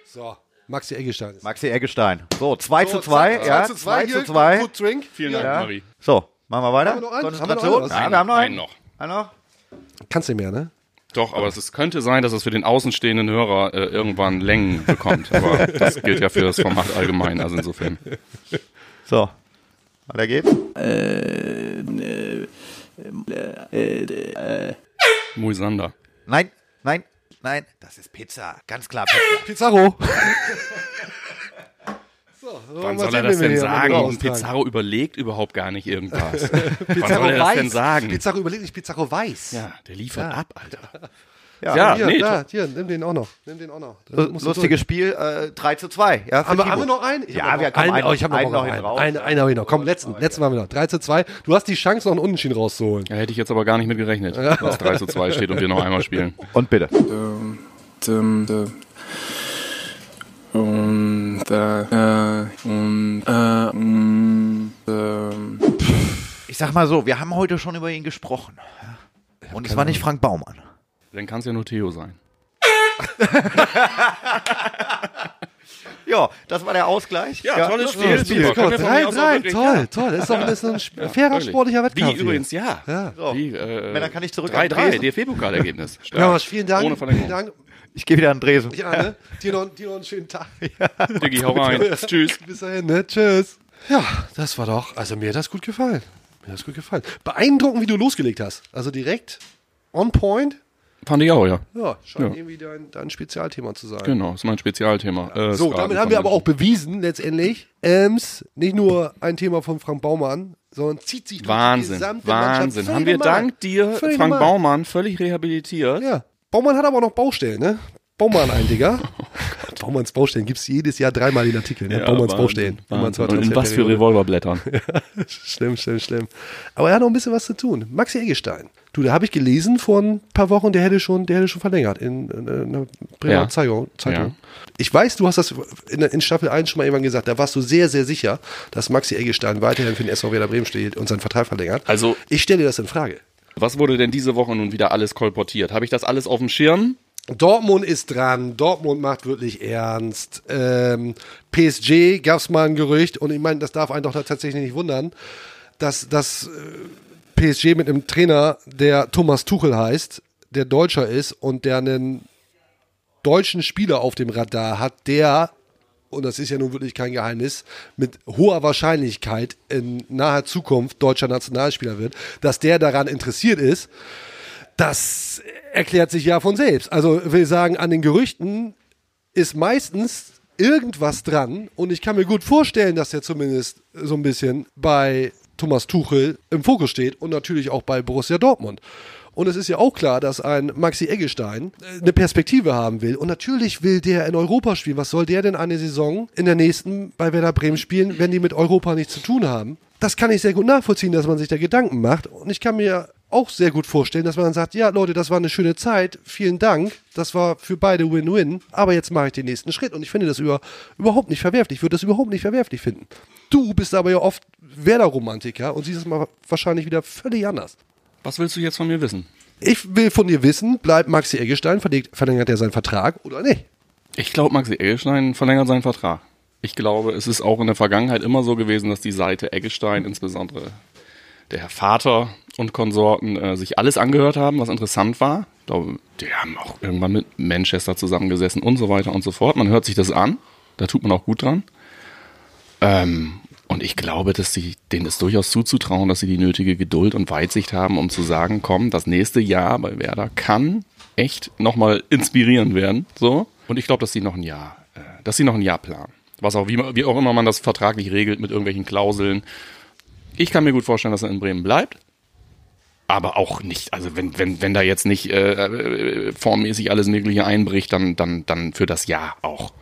So, Maxi Eggestein. Maxi Eggestein. So, 2 So, zu 2. zack, Ja, 2 zu 2. 2 zu hier. 2. Good drink. Vielen. Dank, Ja. Marie. So, machen wir weiter. Haben wir noch einen? Haben wir noch einen? Ja, wir haben noch einen. Einen noch. Einen noch. Kannst du mehr, ne? Doch, aber es ist, könnte sein, dass es für den außenstehenden Hörer äh, irgendwann Längen bekommt. Aber das gilt ja für das Format allgemein. Also insofern. So, weiter geht's. Moisander. Nein, nein, nein. Das ist Pizza. Ganz klar Pizza. Pizarro. So, Wann soll er das denn sagen? austragen. Pizarro überlegt überhaupt gar nicht irgendwas. Wann Pizarro soll er das weiß. denn sagen? Pizarro überlegt nicht, Pizarro weiß. Ja, der liefert ab, Alter. Ja, Ja, Hier, nee, da, hier, nimm den auch noch. Nimm den auch noch. Lustiges. Spiel, äh, 3 zu 2. Ja, Haben wir, haben wir noch einen? Ich Ja, wir kommen einen. einen- oh, ich einen noch, einen. raus. Einen, einen habe ich noch. Komm, letzten, letzten machen wir noch. 3 zu 2. Du hast die Chance, noch einen Unentschieden rauszuholen. Da hätte ich jetzt aber gar nicht mit gerechnet, dass 3 zu 2 steht und wir noch einmal spielen. Und bitte. Und äh, und äh, und ähm, Ich sag mal so, wir haben heute schon über ihn gesprochen. Und es war nicht Frank Baumann. Dann kann es ja nur Theo sein. Ja, das war der Ausgleich. Ja, tolles das war Spiel. mal, wir von drei, drei, wirklich- toll, ja. toll. Das ist doch das ist ein sp- fairer Völlig. sportlicher Wettkampf. Wie übrigens, ja. Ja. So. Wie, äh, Wenn, dann kann ich zurück Drei, an drei, Dresden. DFB-Pokalergebnis. hier. Ja, vielen Dank. Ohne. Vielen Dank. Ich gehe wieder an Dresden. Ja, ne? dir, noch, dir noch einen schönen Tag. Diggi, hau rein. Tschüss. Bis dahin, ne? Tschüss. Ja, das war doch, also mir hat das gut gefallen. Mir hat das gut gefallen. Beeindruckend, wie du losgelegt hast. Also direkt on point. Fand ich auch, ja. Ja, scheint Ja. irgendwie dein, dein Spezialthema zu sein. Genau, ist mein Spezialthema. Äh, So, Skaten damit haben wir aber auch bewiesen, letztendlich, Ems, nicht nur ein Thema von Frank Baumann, sondern zieht sich durch die Wahnsinn, gesamte Wahnsinn. Mannschaft. Haben wir normal. dank dir, Völlig Frank normal. Baumann, völlig rehabilitiert. Ja. Baumann hat aber auch noch Baustellen, ne? Baumann ein, Digga. Baumanns Baustellen gibt es jedes Jahr dreimal den Artikel, ne? Ja, Baumanns Wahnsinn, Baustellen. Baumanns Wahnsinn. Und in was für. Revolverblättern. Schlimm, schlimm, schlimm. Aber er hat noch ein bisschen was zu tun. Maxi Eggestein. Du, da habe ich gelesen vor ein paar Wochen, der hätte schon, der hätte schon verlängert in, in, in einer Bremer Ja. Zeitung. Zeitung. Ja. Ich weiß, du hast das in, in Staffel 1 schon mal irgendwann gesagt, da warst du sehr, sehr sicher, dass Maxi Eggestein weiterhin für den SV Werder Bremen steht und seinen Vertrag verlängert. Also- ich stelle dir das in Frage. Was wurde denn diese Woche nun wieder alles kolportiert? Habe ich das alles auf dem Schirm? Dortmund ist dran, Dortmund macht wirklich ernst. Ähm, PSG gab es mal ein Gerücht und ich meine, das darf einen doch tatsächlich nicht wundern, dass das äh, PSG mit einem Trainer, der Thomas Tuchel heißt, der Deutscher ist und der einen deutschen Spieler auf dem Radar hat, der, und das ist ja nun wirklich kein Geheimnis, mit hoher Wahrscheinlichkeit in naher Zukunft deutscher Nationalspieler wird, dass der daran interessiert ist, Das erklärt sich ja von selbst. Also will sagen, an den Gerüchten ist meistens irgendwas dran und ich kann mir gut vorstellen, dass er zumindest so ein bisschen bei Thomas Tuchel im Fokus steht und natürlich auch bei Borussia Dortmund. Und es ist ja auch klar, dass ein Maxi Eggestein äh, eine Perspektive haben will. Und natürlich will der in Europa spielen. Was soll der denn eine Saison in der nächsten bei Werder Bremen spielen, wenn die mit Europa nichts zu tun haben? Das kann ich sehr gut nachvollziehen, dass man sich da Gedanken macht. Und ich kann mir auch sehr gut vorstellen, dass man dann sagt, ja Leute, das war eine schöne Zeit, vielen Dank, das war für beide Win-Win, aber jetzt mache ich den nächsten Schritt und ich finde das über, überhaupt nicht verwerflich, ich würde das überhaupt nicht verwerflich finden. Du bist aber ja oft Werder-Romantiker und siehst es mal wahrscheinlich wieder völlig anders. Was willst du jetzt von mir wissen? Ich will von dir wissen, bleibt Maxi Eggestein, verlängert er seinen Vertrag oder nicht? Ich glaube, Maxi Eggestein verlängert seinen Vertrag. Ich glaube, es ist auch in der Vergangenheit immer so gewesen, dass die Seite Eggestein, insbesondere der Herr Vater und Konsorten, äh, sich alles angehört haben, was interessant war. Ich glaube, die haben auch irgendwann mit Manchester zusammengesessen und so weiter und so fort. Man hört sich das an. Da tut man auch gut dran. Ähm, und ich glaube, dass sie, denen ist durchaus zuzutrauen, dass sie die nötige Geduld und Weitsicht haben, um zu sagen, komm, das nächste Jahr bei Werder kann echt nochmal inspirierend werden. So. Und ich glaube, dass sie noch ein Jahr, äh, dass sie noch ein Jahr planen. Was auch, wie, wie auch immer man das vertraglich regelt mit irgendwelchen Klauseln. Ich kann mir gut vorstellen, dass er in Bremen bleibt. Aber auch nicht, also wenn, wenn, wenn da jetzt nicht äh, äh, formmäßig alles Mögliche einbricht, dann, dann, dann für das Jahr auch.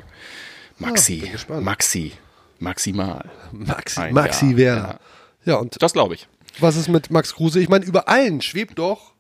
Maxi, gespannt. Maxi, maximal. Maxi, Ein Maxi Jahr. Ja, und Das glaube ich. was ist mit Max Kruse? Ich meine, über allen schwebt doch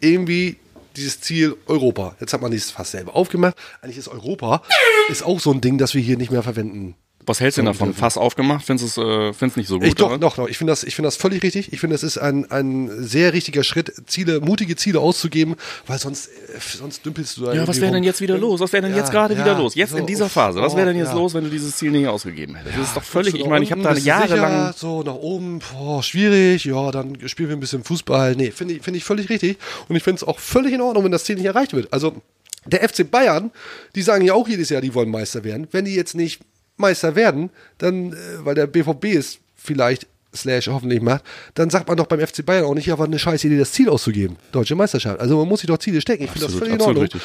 irgendwie dieses Ziel Europa. Jetzt hat man dieses fast selber aufgemacht. Eigentlich ist Europa ist auch so ein Ding, das wir hier nicht mehr verwenden. Was hältst du denn davon? Fass aufgemacht? Findest du es äh, findest nicht so gut? Ich doch, doch, doch. Ich finde das, ich finde das völlig richtig. Ich finde, das ist ein, ein sehr richtiger Schritt, Ziele, mutige Ziele auszugeben, weil sonst, äh, sonst dümpelst du da Ja, was wäre denn jetzt wieder los? Was wäre denn Ja, jetzt gerade ja, wieder los? Jetzt so, in dieser Phase. Was wäre denn oh, jetzt ja. los, wenn du dieses Ziel nicht ausgegeben hättest? das ist doch völlig, ich meine, ich habe da jahrelang. So, nach oben, boah, schwierig, ja, dann spielen wir ein bisschen Fußball. Nee, finde ich, finde ich völlig richtig. Und ich finde es auch völlig in Ordnung, wenn das Ziel nicht erreicht wird. Also, der FC Bayern, die sagen ja auch jedes Jahr, die wollen Meister werden. Wenn die jetzt nicht Meister werden, dann, äh, weil der BVB es vielleicht slash hoffentlich macht, dann sagt man doch beim FC Bayern auch nicht, ja, war eine scheiß Idee, das Ziel auszugeben. Deutsche Meisterschaft. Also man muss sich doch Ziele stecken. Ich finde das völlig in Ordnung. richtig.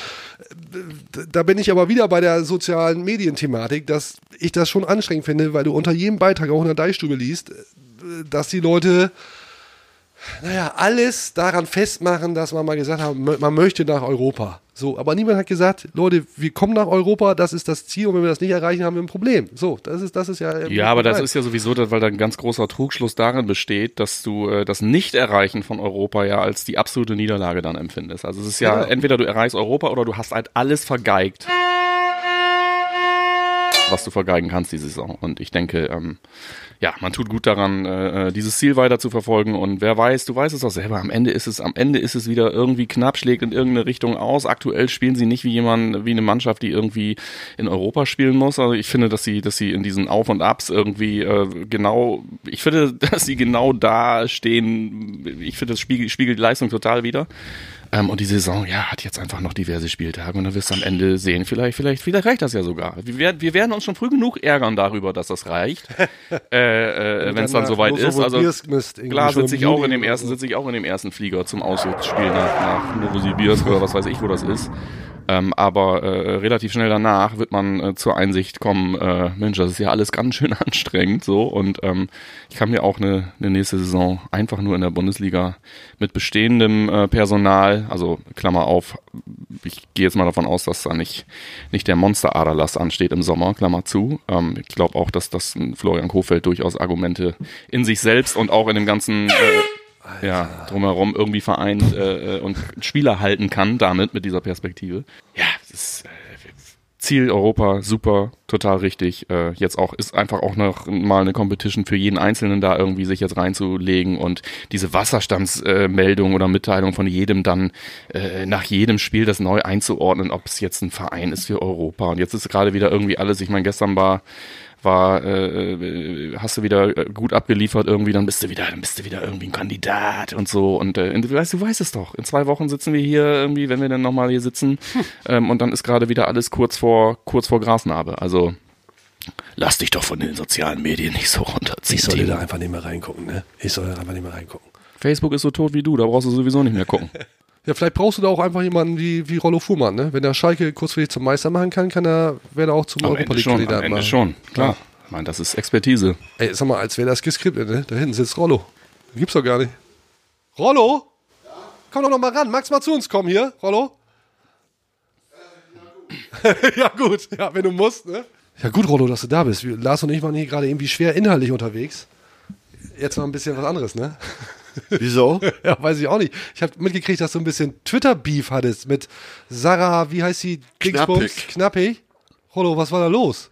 Da bin ich aber wieder bei der sozialen Medienthematik, dass ich das schon anstrengend finde, weil du unter jedem Beitrag auch in der Deichstube liest, äh, dass die Leute, naja, alles daran festmachen, dass man mal gesagt hat, man möchte nach Europa. So, aber niemand hat gesagt, Leute, wir kommen nach Europa, das ist das Ziel und wenn wir das nicht erreichen, haben wir ein Problem. So, das ist, das ist ja. Ja, aber das ist ja sowieso, weil da ein ganz großer Trugschluss darin besteht, dass du äh, das Nicht-Erreichen von Europa ja als die absolute Niederlage dann empfindest. Also es ist ja, Genau. entweder du erreichst Europa oder du hast halt alles vergeigt, was du vergeigen kannst die Saison. Und ich denke, ähm, ja, man tut gut daran, äh, äh, dieses Ziel weiter zu verfolgen. Und wer weiß, du weißt es doch selber, am Ende ist es, am Ende ist es wieder irgendwie knapp, schlägt in irgendeine Richtung aus. Aktuell spielen sie nicht wie jemand, wie eine Mannschaft, die irgendwie in Europa spielen muss. Also ich finde, dass sie, dass sie in diesen Auf und Abs irgendwie äh, genau, ich finde, dass sie genau da stehen. Ich finde, das spiegelt, spiegelt die Leistung total wieder. Ähm, und die Saison, ja, hat jetzt einfach noch diverse Spieltage und dann wirst du am Ende sehen, vielleicht, vielleicht, vielleicht reicht das ja sogar. Wir, werden- wir werden uns schon früh genug ärgern darüber, dass das reicht, äh, äh, wenn es dann soweit ist. Also klar sitze ich auch in dem ersten, sitze ich auch in dem ersten Flieger zum Auswärtsspiel nach, nach Novosibirsk oder was weiß ich, wo das ist. Ähm, aber äh, relativ schnell danach wird man äh, zur Einsicht kommen, äh, Mensch, das ist ja alles ganz schön anstrengend so und ähm, ich kann mir auch eine, eine nächste Saison einfach nur in der Bundesliga mit bestehendem äh, Personal, also Klammer auf, ich gehe jetzt mal davon aus, dass da nicht, nicht der Monster-Aderlass ansteht im Sommer, Klammer zu. Ähm, ich glaube auch, dass das Florian Kofeld durchaus Argumente in sich selbst und auch in dem ganzen äh, ja, drumherum irgendwie vereint äh, äh, und Spieler halten kann damit mit dieser Perspektive. Ja, das ist äh, Ziel Europa, super, total richtig. Äh, jetzt auch ist einfach auch noch mal eine Competition für jeden Einzelnen da irgendwie sich jetzt reinzulegen und diese Wasserstandsmeldung äh, oder Mitteilung von jedem dann äh, nach jedem Spiel das neu einzuordnen, ob es jetzt ein Verein ist für Europa. Und jetzt ist gerade wieder irgendwie alles. Ich meine, gestern war war, äh, äh, hast du wieder äh, gut abgeliefert irgendwie, dann bist du wieder, dann bist du wieder irgendwie ein Kandidat und so. Und äh, du weißt, du weißt es doch. In zwei Wochen sitzen wir hier irgendwie, wenn wir dann nochmal hier sitzen, ähm, und dann ist gerade wieder alles kurz vor, kurz vor Grasnarbe. Also lass dich doch von den sozialen Medien nicht so runterziehen. Ich sollte Timo. da einfach nicht mehr reingucken, ne? Ich soll da einfach nicht mehr reingucken. Facebook ist so tot wie du, da brauchst du sowieso nicht mehr gucken. Ja, vielleicht brauchst du da auch einfach jemanden wie, wie Rollo Fuhrmann, ne? Wenn der Schalke kurzfristig zum Meister machen kann, kann er, wäre er auch zum Am Europa Ende schon, am League-Kandidaten Ende machen. schon, klar. Ich meine, das ist Expertise. Ey, sag mal, als wäre das geskriptet, ne? Da hinten sitzt Rollo. Gibt's doch gar nicht. Rollo? Komm doch noch mal ran. Magst mal zu uns kommen hier, Rollo? ja, gut. Ja, wenn du musst, ne? Ja, gut, Rollo, dass du da bist. Wir- Lars und ich waren hier gerade irgendwie schwer inhaltlich unterwegs. Jetzt mal ein bisschen was anderes, ne? Wieso? ja, weiß ich auch nicht. Ich habe mitgekriegt, dass du ein bisschen Twitter-Beef hattest mit Sarah, wie heißt sie? Dingsbums? Knappig. Knappig. Rollo, was war da los?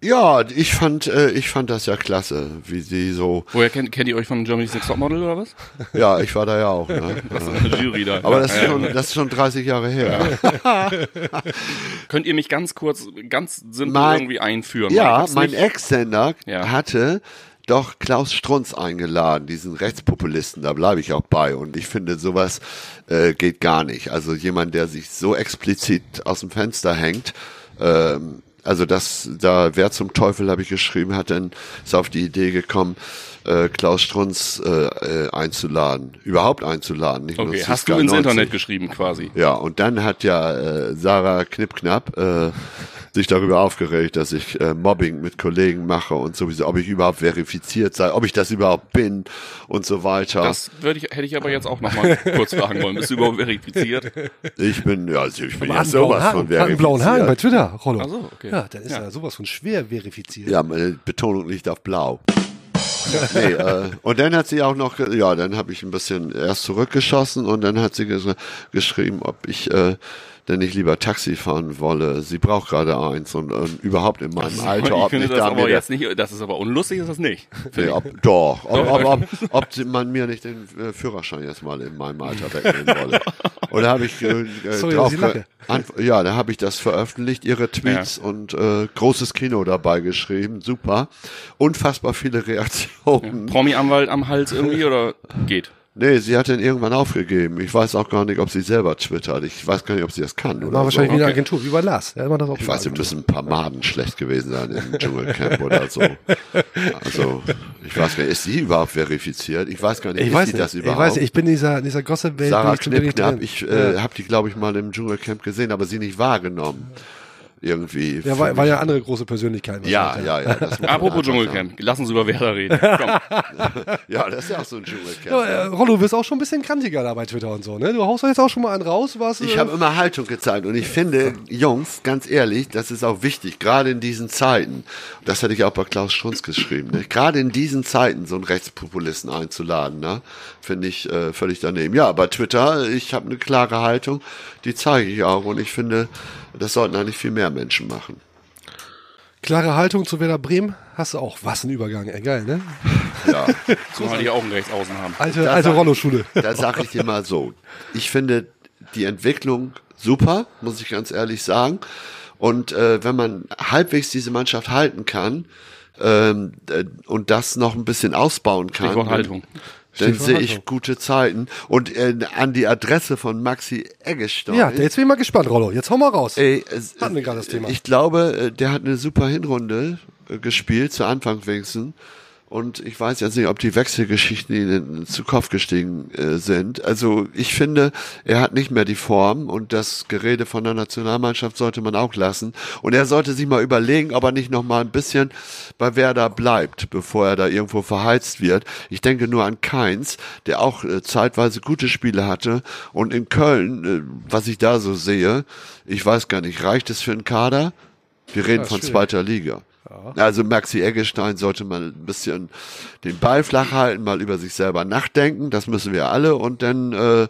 Ja, ich fand, äh, ich fand das ja klasse, wie sie so. Woher kennt, kennt ihr euch von Germany's Next Topmodel oder was? Ja, ich war da ja auch. Ne? Das ist eine Jury da. Aber das ist, schon, das ist schon 30 Jahre her. Könnt ihr mich ganz kurz, ganz simpel Mein- irgendwie einführen? Ja, mein Ex-Sender Ja. hatte doch Klaus Strunz eingeladen, diesen Rechtspopulisten, da bleibe ich auch bei. Und ich finde, sowas äh, geht gar nicht. Also jemand, der sich so explizit aus dem Fenster hängt, ähm, also das, da, wer zum Teufel, habe ich geschrieben, hat dann, ist auf die Idee gekommen, äh, Klaus Strunz äh, äh, einzuladen, überhaupt einzuladen. Nicht Okay, hast du ins 90. Internet geschrieben quasi? Ja, und dann hat ja äh, Sarah Knippknapp äh, sich darüber aufgeregt, dass ich äh, Mobbing mit Kollegen mache und sowieso, ob ich überhaupt verifiziert sei, ob ich das überhaupt bin und so weiter. Das würde ich, hätte ich aber jetzt auch noch mal kurz fragen wollen. Bist du überhaupt verifiziert? ich bin, ja, also ich bin Aber ja hat einen blauen sowas Haken, von hat einen blauen Haken bei verifiziert. Twitter, Rollo. Ach so, okay. Ja, dann ist Ja. er sowas von schwer verifiziert. Ja, meine Betonung liegt auf blau. nee, äh, und dann hat sie auch noch, ja, dann habe ich ein bisschen erst zurückgeschossen und dann hat sie ges geschrieben, ob ich äh, denn nicht lieber Taxi fahren wolle. Sie braucht gerade eins und, und überhaupt in meinem Alter, ich ob finde nicht das da aber jetzt nicht, das ist aber unlustig, ist das nicht. Nee, ob, doch, ob, ob, ob, ob man mir nicht den äh, Führerschein jetzt mal in meinem Alter wegnehmen wolle. Und da habe ich äh, äh, Sorry, drauf ich ja, da habe ich das veröffentlicht, ihre Tweets und äh, großes Kino dabei geschrieben, super. Unfassbar viele Reaktionen. Promi-Anwalt am Hals irgendwie oder geht? Nee, sie hat den irgendwann aufgegeben. Ich weiß auch gar nicht, ob sie selber twittert. Ich weiß gar nicht, ob sie das kann oder War wahrscheinlich so. wie eine Agentur, wie bei Lars. Der macht das auch Ich weiß, wir müssen ein paar Maden schlecht gewesen sein im Dschungelcamp oder so. Also, ich weiß gar nicht, ist sie überhaupt verifiziert? Ich weiß gar nicht, Ich ist weiß sie nicht, das ich überhaupt? weiß nicht, ich bin in dieser, in dieser Gossip-Welt. Sarah bin ich ich äh, ja. habe die, glaube ich, mal im Dschungelcamp gesehen, aber sie nicht wahrgenommen. Irgendwie. ja, war, war ja andere große Persönlichkeiten. ja, ja, ja. Apropos Dschungelcamp, lass uns über Werder reden. Komm. Ja, das ist ja auch so ein Dschungelcamp. Ja, äh, Rollo, du bist auch schon ein bisschen kantiger da bei Twitter und so, ne? Du haust doch jetzt auch schon mal einen raus, was? Ich äh, habe immer Haltung gezeigt und ich finde, Jungs, ganz ehrlich, das ist auch wichtig, gerade in diesen Zeiten. Das hatte ich auch bei Klaus Strunz geschrieben. Ne? Gerade in diesen Zeiten so einen Rechtspopulisten einzuladen, ne? finde ich äh, völlig daneben. Ja, bei Twitter, ich habe eine klare Haltung, die zeige ich auch und ich finde, das sollten eigentlich viel mehr Menschen machen. klare Haltung zu Werder Bremen hast du auch. Was ein Übergang, ey, geil, ne? Ja. Zumal die auch einen Rechtsaußen haben. Alte, Da alte sag- Rollo-Schule. Da sage ich dir mal so. Ich finde die Entwicklung super, muss ich ganz ehrlich sagen. Und äh, wenn man halbwegs diese Mannschaft halten kann ähm, äh, und das noch ein bisschen ausbauen kann, Stichwort dann, Haltung. Dann sehe ich gute Zeiten. Und äh, an die Adresse von Maxi Eggestein. Ja, jetzt bin ich mal gespannt, Rollo. Jetzt hau mal raus. Ey, es, Hatten wir gerade das Thema. Ich glaube, äh, der hat eine super Hinrunde äh, gespielt, zu Anfang wenigstens. Und ich weiß jetzt nicht, ob die Wechselgeschichten ihnen zu Kopf gestiegen äh, sind. Also ich finde, er hat nicht mehr die Form und das Gerede von der Nationalmannschaft sollte man auch lassen. Und er sollte sich mal überlegen, ob er nicht noch mal ein bisschen bei Werder bleibt, bevor er da irgendwo verheizt wird. Ich denke nur an Keins, der auch äh, zeitweise gute Spiele hatte. Und in Köln, äh, was ich da so sehe, ich weiß gar nicht, reicht es für einen Kader? Wir reden Ja, von schwierig. zweiter Liga. Also Maxi Eggestein sollte mal ein bisschen den Ball flach halten, mal über sich selber nachdenken, das müssen wir alle. Und dann äh,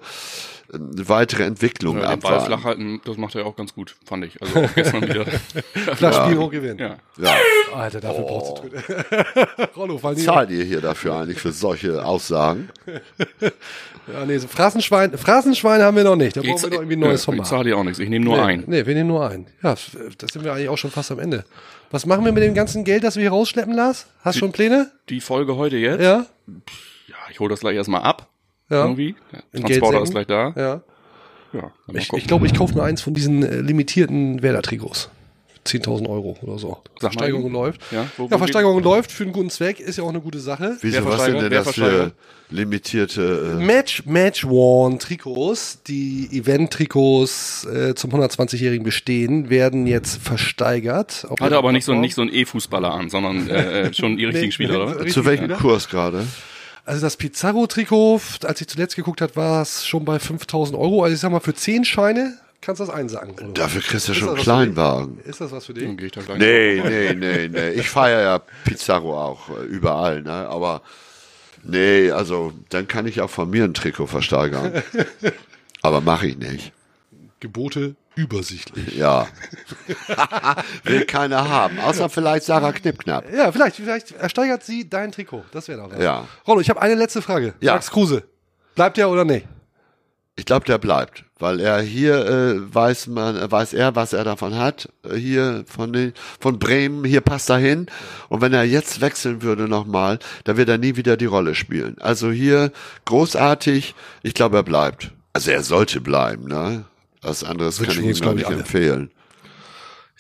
eine weitere Entwicklung Ja, den Ball abwarten. flach halten, das macht er auch ganz gut, fand ich. Also auch gestern wieder. Flach spielen, hoch gewinnen. Ja. Ja. Alter, dafür brauchst du. Rollo, fall Zahlt ihr hier dafür eigentlich für solche Aussagen? Ja, nee, so Phrasenschwein, Phrasenschwein haben wir noch nicht. Da Ich, brauchen wir noch irgendwie ein neues ich Format. zahle dir auch nichts, ich nehme nur nee, ein. Nee, wir nehmen nur einen. Ja, das sind wir eigentlich auch schon fast am Ende. Was machen wir mit dem ganzen Geld, das wir hier rausschleppen, Lars? Hast du schon Pläne? Die Folge heute jetzt? Ja? Ja, ich hole das gleich erstmal ab. Ja. Irgendwie. Der Transporter ist gleich da. Ja. Ja, mal Ich, gucken. ich glaube, ich kaufe mir eins von diesen äh, limitierten Werder-Trikots. 10.000 Euro oder so. Sag mal Versteigerung eben. läuft. Ja, Ja, wo- wo Versteigerung läuft für einen guten Zweck, ist ja auch eine gute Sache. Wieso, was sind denn das für limitierte... Äh, Match, Match Worn Trikots, die Event-Trikots äh, zum 120-jährigen Bestehen, werden jetzt versteigert. Hatte aber nicht so, nicht so einen E-Fußballer an, sondern äh, äh, schon die richtigen Nee, Spieler, oder? richtig zu welchem. Kurs gerade? Also das Pizarro-Trikot, als ich zuletzt geguckt habe, war es schon bei 5000 Euro. Also ich sag mal, für 10 Scheine kannst du das einsagen. oder? Dafür kriegst du Ist schon einen Kleinwagen. Ist das was für dich? Dann ich da gleich Nee, nee, nee, nee. Ich feiere ja Pizarro auch äh, überall, ne? Aber nee, also dann kann ich auch von mir ein Trikot versteigern. Aber mache ich nicht. Gebote übersichtlich. Ja. Will keiner haben. Außer vielleicht Sarah Knippknapp. Ja, vielleicht, vielleicht ersteigert sie dein Trikot. Das wäre doch was. Ja. Rollo, ich habe eine letzte Frage. Ja. Max Kruse, bleibt der oder nicht? Ich glaube, der bleibt, weil er hier äh, weiß man, äh, weiß er, was er davon hat. Äh, hier von den, von Bremen, hier passt er hin. Und wenn er jetzt wechseln würde nochmal, dann wird er nie wieder die Rolle spielen. Also hier großartig. Ich glaube, er bleibt. Also er sollte bleiben. Ne, was anderes Wünschen kann ich ich, nicht alle. empfehlen.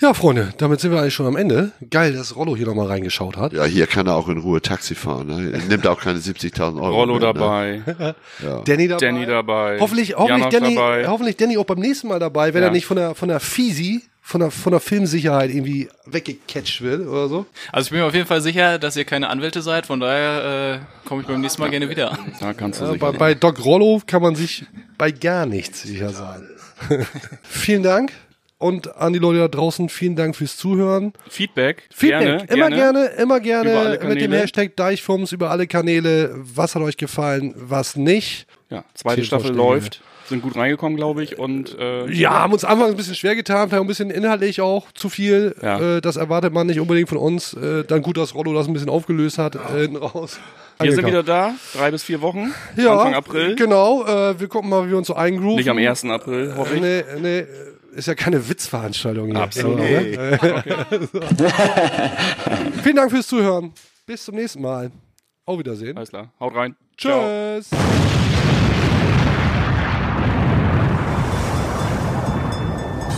Ja, Freunde, damit sind wir eigentlich schon am Ende. Geil, dass Rollo hier nochmal reingeschaut hat. Ja, hier kann er auch in Ruhe Taxi fahren. Ne? Er nimmt auch keine 70.000 Euro. Rollo mit, dabei, Ne? Ja. Danny dabei. Danny dabei, Hoffentlich, hoffentlich, Danny, dabei. hoffentlich Danny auch beim nächsten Mal dabei, wenn Ja. er nicht von der, von der Fisi, von der, von der Filmsicherheit irgendwie weggecatcht wird oder so. Also ich bin mir auf jeden Fall sicher, dass ihr keine Anwälte seid, von daher äh, komme ich beim nächsten Mal gerne wieder. Da kannst du Ja, bei, bei Doc Rollo kann man sich bei gar nichts sicher sein. Vielen Dank. Und an die Leute da draußen, vielen Dank fürs Zuhören. Feedback, Feedback, gerne, immer gerne, immer gerne mit dem. Hashtag Deichfums über alle Kanäle. Was hat euch gefallen, was nicht? Ja, zweite Staffel läuft, sind gut reingekommen, glaube ich. Und äh, Ja, haben uns anfangs ein bisschen schwer getan, vielleicht ein bisschen inhaltlich auch zu viel. Ja. Äh, das erwartet man nicht unbedingt von uns. Äh, dann gut, dass Rollo das ein bisschen aufgelöst hat, äh, hinten raus. wir sind wieder da, drei bis vier Wochen, ja, Anfang April. Genau, äh, wir gucken mal, wie wir uns so eingrooven. Nicht am 1. April, hoffe ich. Nee, nee, ist ja keine Witzveranstaltung hier. Absolut. Ne? Vielen Dank fürs Zuhören. Bis zum nächsten Mal. Auf Wiedersehen. Alles klar, haut rein. Ciao.